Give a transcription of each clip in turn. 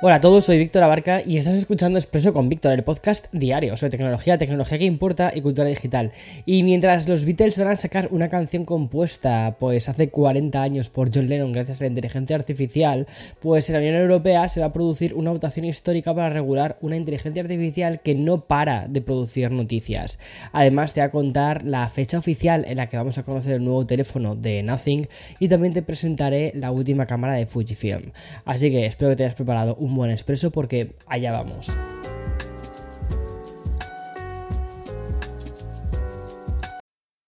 Hola a todos, soy Víctor Abarca y estás escuchando Expreso con Víctor, el podcast diario sobre tecnología, tecnología que importa y cultura digital. Y mientras los Beatles van a sacar una canción compuesta pues hace 40 años por John Lennon gracias a la inteligencia artificial, pues en la Unión Europea se va a producir una votación histórica para regular una inteligencia artificial que no para de producir noticias. Además te voy a contar la fecha oficial en la que vamos a conocer el nuevo teléfono de Nothing y también te presentaré la última cámara de Fujifilm. Así que espero que te hayas preparado un un buen expreso porque allá vamos.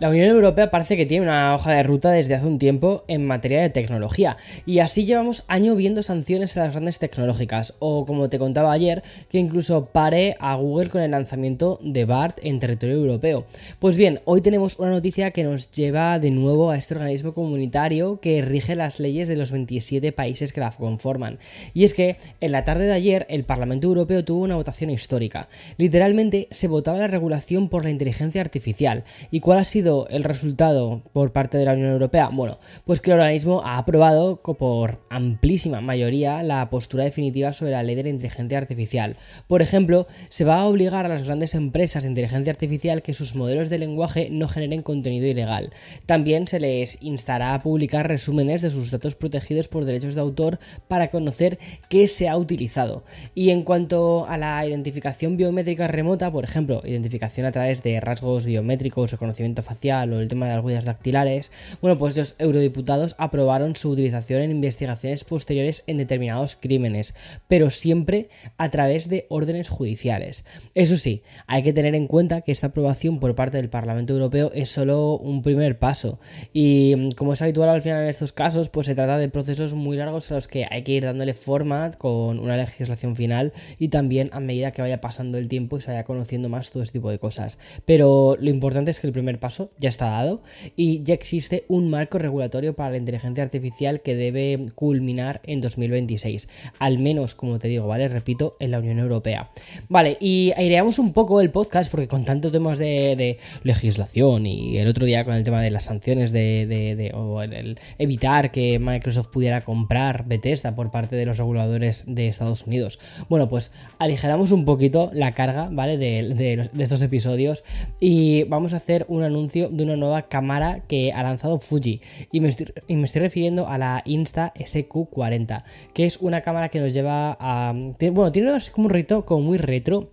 La Unión Europea parece que tiene una hoja de ruta desde hace un tiempo en materia de tecnología y así llevamos año viendo sanciones a las grandes tecnológicas o como te contaba ayer que incluso pare a Google con el lanzamiento de BART en territorio europeo. Pues bien, hoy tenemos una noticia que nos lleva de nuevo a este organismo comunitario que rige las leyes de los 27 países que la conforman. Y es que en la tarde de ayer el Parlamento Europeo tuvo una votación histórica. Literalmente se votaba la regulación por la inteligencia artificial. ¿Y cuál ha sido el resultado por parte de la Unión Europea? Bueno, pues que el organismo ha aprobado por amplísima mayoría la postura definitiva sobre la ley de la inteligencia artificial. Por ejemplo, se va a obligar a las grandes empresas de inteligencia artificial que sus modelos de lenguaje no generen contenido ilegal. También se les instará a publicar resúmenes de sus datos protegidos por derechos de autor para conocer qué se ha utilizado. Y en cuanto a la identificación biométrica remota, por ejemplo, identificación a través de rasgos biométricos, reconocimiento facial, o el tema de las huellas dactilares, bueno, pues los eurodiputados aprobaron su utilización en investigaciones posteriores en determinados crímenes, pero siempre a través de órdenes judiciales. Eso sí, hay que tener en cuenta que esta aprobación por parte del Parlamento Europeo es solo un primer paso y mm, como es habitual al final en estos casos, pues se trata de procesos muy largos a los que hay que ir dándole forma con una legislación final y también a medida que vaya pasando el tiempo y se vaya conociendo más todo este tipo de cosas. Pero lo importante es que el primer paso ya está dado y ya existe un marco regulatorio para la inteligencia artificial que debe culminar en 2026, al menos como te digo, ¿vale? Repito, en la Unión Europea. Vale, y aireamos un poco el podcast porque con tantos temas de, legislación y el otro día con el tema de las sanciones de, o el, evitar que Microsoft pudiera comprar Bethesda por parte de los reguladores de Estados Unidos. Bueno, pues aligeramos un poquito la carga, ¿vale? de estos episodios y vamos a hacer un anuncio de una nueva cámara que ha lanzado Fuji. Y me estoy, y me estoy refiriendo a la Insta SQ40, que es una cámara que nos lleva a... Bueno, tiene como un rito como muy retro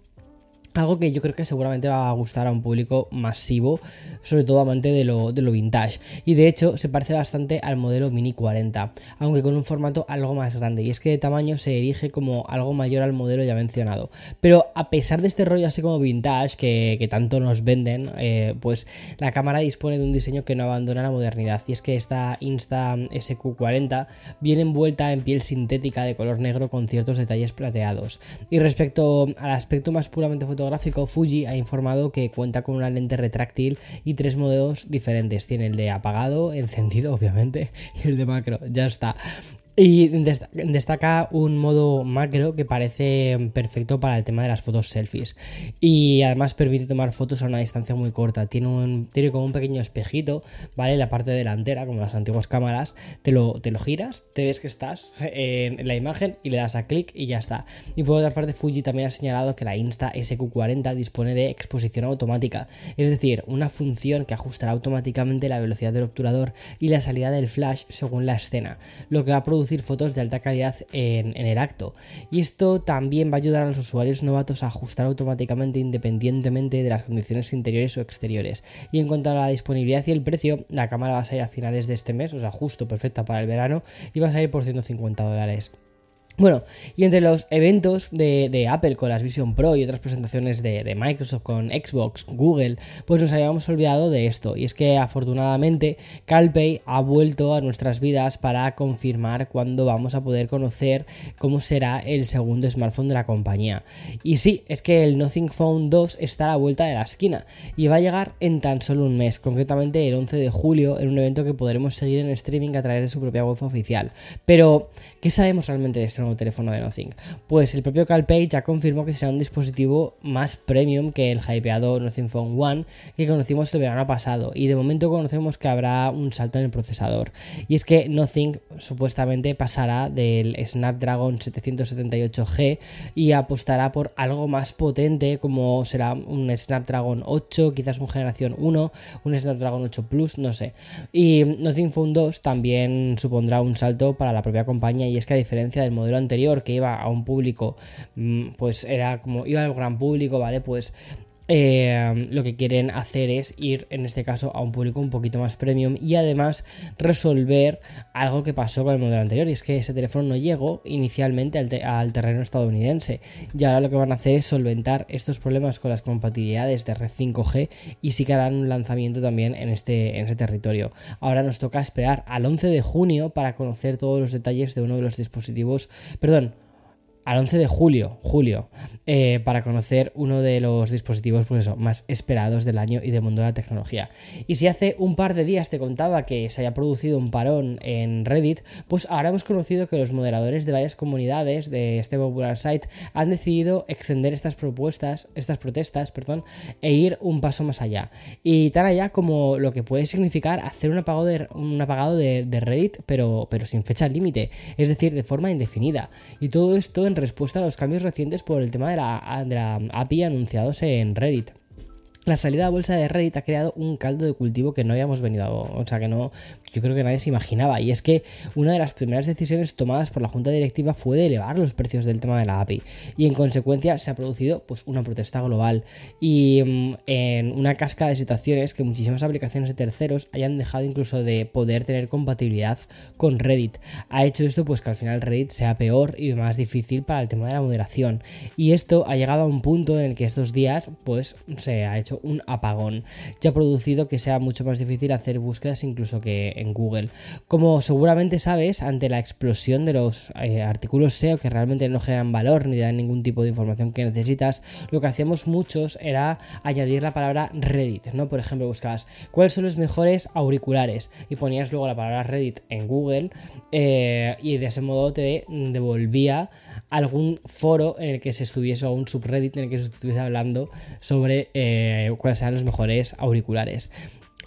algo que yo creo que seguramente va a gustar a un público masivo, sobre todo amante de lo, de lo, vintage. Y de hecho se parece bastante al modelo Mini 40, aunque con un formato algo más grande. Y es que de tamaño se erige como algo mayor al modelo ya mencionado. Pero a pesar de este rollo así como vintage que, tanto nos venden, eh, pues la cámara dispone de un diseño que no abandona la modernidad. Y es que esta Insta SQ40 viene envuelta en piel sintética de color negro con ciertos detalles plateados. Y respecto al aspecto más puramente fotográfico, Fuji ha informado que cuenta con una lente retráctil y tres modelos diferentes. Tiene el de apagado, encendido obviamente, y el de macro. Ya está. Y destaca un modo macro que parece perfecto para el tema de las fotos selfies. Y además permite tomar fotos a una distancia muy corta. Tiene, un, tiene como un pequeño espejito, ¿vale? La parte delantera, como las antiguas cámaras, te lo, te lo giras, te ves que estás en la imagen y le das a clic y ya está. Y por otra parte, Fuji también ha señalado que la Insta SQ40 dispone de exposición automática, es decir, una función que ajustará automáticamente la velocidad del obturador y la salida del flash según la escena, lo que va a fotos de alta calidad en, el acto. Y esto también va a ayudar a los usuarios novatos a ajustar automáticamente independientemente de las condiciones interiores o exteriores. Y en cuanto a la disponibilidad y el precio, la cámara va a salir a finales de este mes, o sea, justo perfecta para el verano, y va a salir por 150 dólares. Bueno, y entre los eventos de, Apple con las Vision Pro y otras presentaciones de, Microsoft con Xbox, Google, pues nos habíamos olvidado de esto. Y es que afortunadamente CalPay ha vuelto a nuestras vidas para confirmar cuándo vamos a poder conocer cómo será el segundo smartphone de la compañía. Y sí, es que el Nothing Phone 2 está a la vuelta de la esquina y va a llegar en tan solo un mes, concretamente el 11 de julio, en un evento que podremos seguir en streaming a través de su propia web oficial. Pero, ¿qué sabemos realmente de esto? teléfono de Nothing? Pues el propio CalPay ya confirmó que será un dispositivo más premium que el hypeado Nothing Phone One que conocimos el verano pasado y de momento conocemos que habrá un salto en el procesador y es que Nothing supuestamente pasará del Snapdragon 778G y apostará por algo más potente como será un Snapdragon 8, quizás un generación 1, un Snapdragon 8 Plus, no sé. Y Nothing Phone 2 también supondrá un salto para la propia compañía y es que a diferencia del modelo anterior que iba a un público, mm, pues era como iba al gran público, ¿vale? Pues eh, lo que quieren hacer es ir en este caso a un público un poquito más premium y además resolver algo que pasó con el modelo anterior y es que ese teléfono no llegó inicialmente al, terreno estadounidense. Y ahora lo que van a hacer es solventar estos problemas con las compatibilidades de red 5G y sí que harán un lanzamiento también en este, en este territorio. Ahora nos toca esperar al 11 de junio para conocer todos los detalles de uno de los dispositivos perdón al 11 de julio, julio eh, para conocer uno de los dispositivos pues más esperados del año y del mundo de la tecnología. Y si hace un par de días te contaba que se haya producido un parón en Reddit, pues ahora hemos conocido que los moderadores de varias comunidades de este popular site han decidido extender estas propuestas, estas protestas, perdón, e ir un paso más allá. Y tan allá como lo que puede significar hacer un apagado de, un apagado de, Reddit, pero, pero sin fecha límite, es decir, de forma indefinida. Y todo esto en respuesta a los cambios recientes por el tema de la, de la API anunciados en Reddit. La salida a bolsa de Reddit ha creado un caldo de cultivo que no habíamos venido, o sea, que no, yo creo que nadie se imaginaba. Y es que una de las primeras decisiones tomadas por la junta directiva fue de elevar los precios del tema de la API. Y en consecuencia se ha producido pues, una protesta global. Y mm, en una casca de situaciones que muchísimas aplicaciones de terceros hayan dejado incluso de poder tener compatibilidad con Reddit. Ha hecho esto pues que al final Reddit sea peor y más difícil para el tema de la moderación. Y esto ha llegado a un punto en el que estos días pues se ha hecho un apagón, ya ha producido que sea mucho más difícil hacer búsquedas incluso que Google. Como seguramente sabes, ante la explosión de los eh, artículos SEO que realmente no generan valor ni dan ningún tipo de información que necesitas, lo que hacíamos muchos era añadir la palabra Reddit, ¿no? Por ejemplo, buscabas cuáles son los mejores auriculares y ponías luego la palabra Reddit en Google eh, y de ese modo te devolvía algún foro en el que se estuviese o un subreddit en el que se estuviese hablando sobre eh, cuáles eran los mejores auriculares.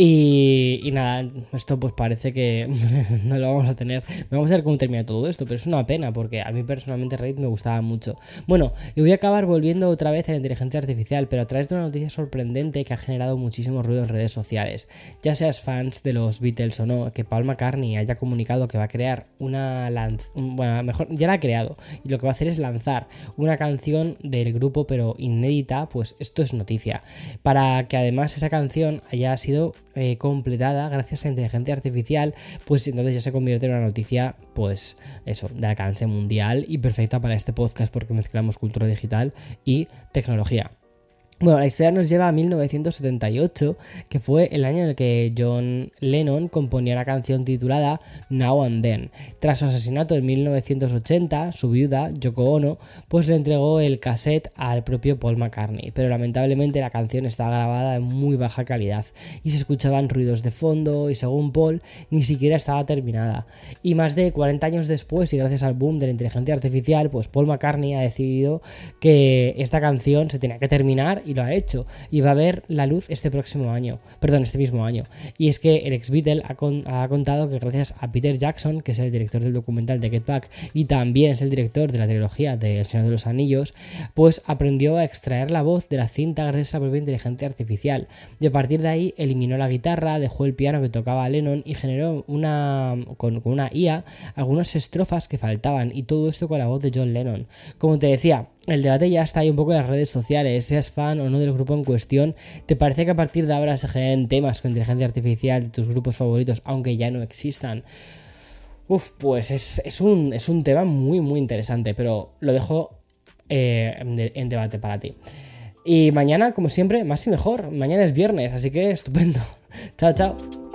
Y, nada, esto pues parece que no lo vamos a tener. Vamos a ver cómo termina todo esto, pero es una pena porque a mí personalmente Reddit me gustaba mucho. Bueno, y voy a acabar volviendo otra vez a la inteligencia artificial, pero a través de una noticia sorprendente que ha generado muchísimo ruido en redes sociales. Ya seas fans de los Beatles o no, que Paul McCartney haya comunicado que va a crear una lanz bueno, mejor ya la ha creado y lo que va a hacer es lanzar una canción del grupo pero inédita, pues esto es noticia. Para que además esa canción haya sido eh, completada gracias a inteligencia artificial, pues entonces ya se convierte en una noticia, pues eso, de alcance mundial y perfecta para este podcast porque mezclamos cultura digital y tecnología. Bueno, la historia nos lleva a 1978, que fue el año en el que John Lennon componía la canción titulada Now and Then. Tras su asesinato en 1980, su viuda, Yoko Ono, pues le entregó el cassette al propio Paul McCartney, pero lamentablemente la canción estaba grabada en muy baja calidad y se escuchaban ruidos de fondo y según Paul ni siquiera estaba terminada. Y más de 40 años después y gracias al boom de la inteligencia artificial, pues Paul McCartney ha decidido que esta canción se tenía que terminar y lo ha hecho. Y va a ver la luz este próximo año, perdón, este mismo año. Y es que el ex Beatle ha, contado que gracias a Peter Jackson, que es el director del documental de Get Back y también es el director de la trilogía de El Señor de los Anillos, pues aprendió a extraer la voz de la cinta gracias a la propia inteligencia artificial. Y a partir de ahí eliminó la guitarra, dejó el piano que tocaba Lennon y generó una con, con una IA algunas estrofas que faltaban y todo esto con la voz de John Lennon. Como te decía, el debate ya está ahí un poco en las redes sociales, seas fan o no del grupo en cuestión, ¿te parece que a partir de ahora se generen temas con inteligencia artificial de tus grupos favoritos, aunque ya no existan? Uf, pues es, un, es un tema muy, muy interesante, pero lo dejo eh, en debate para ti. Y mañana, como siempre, más y mejor. Mañana es viernes, así que estupendo. chao, chao.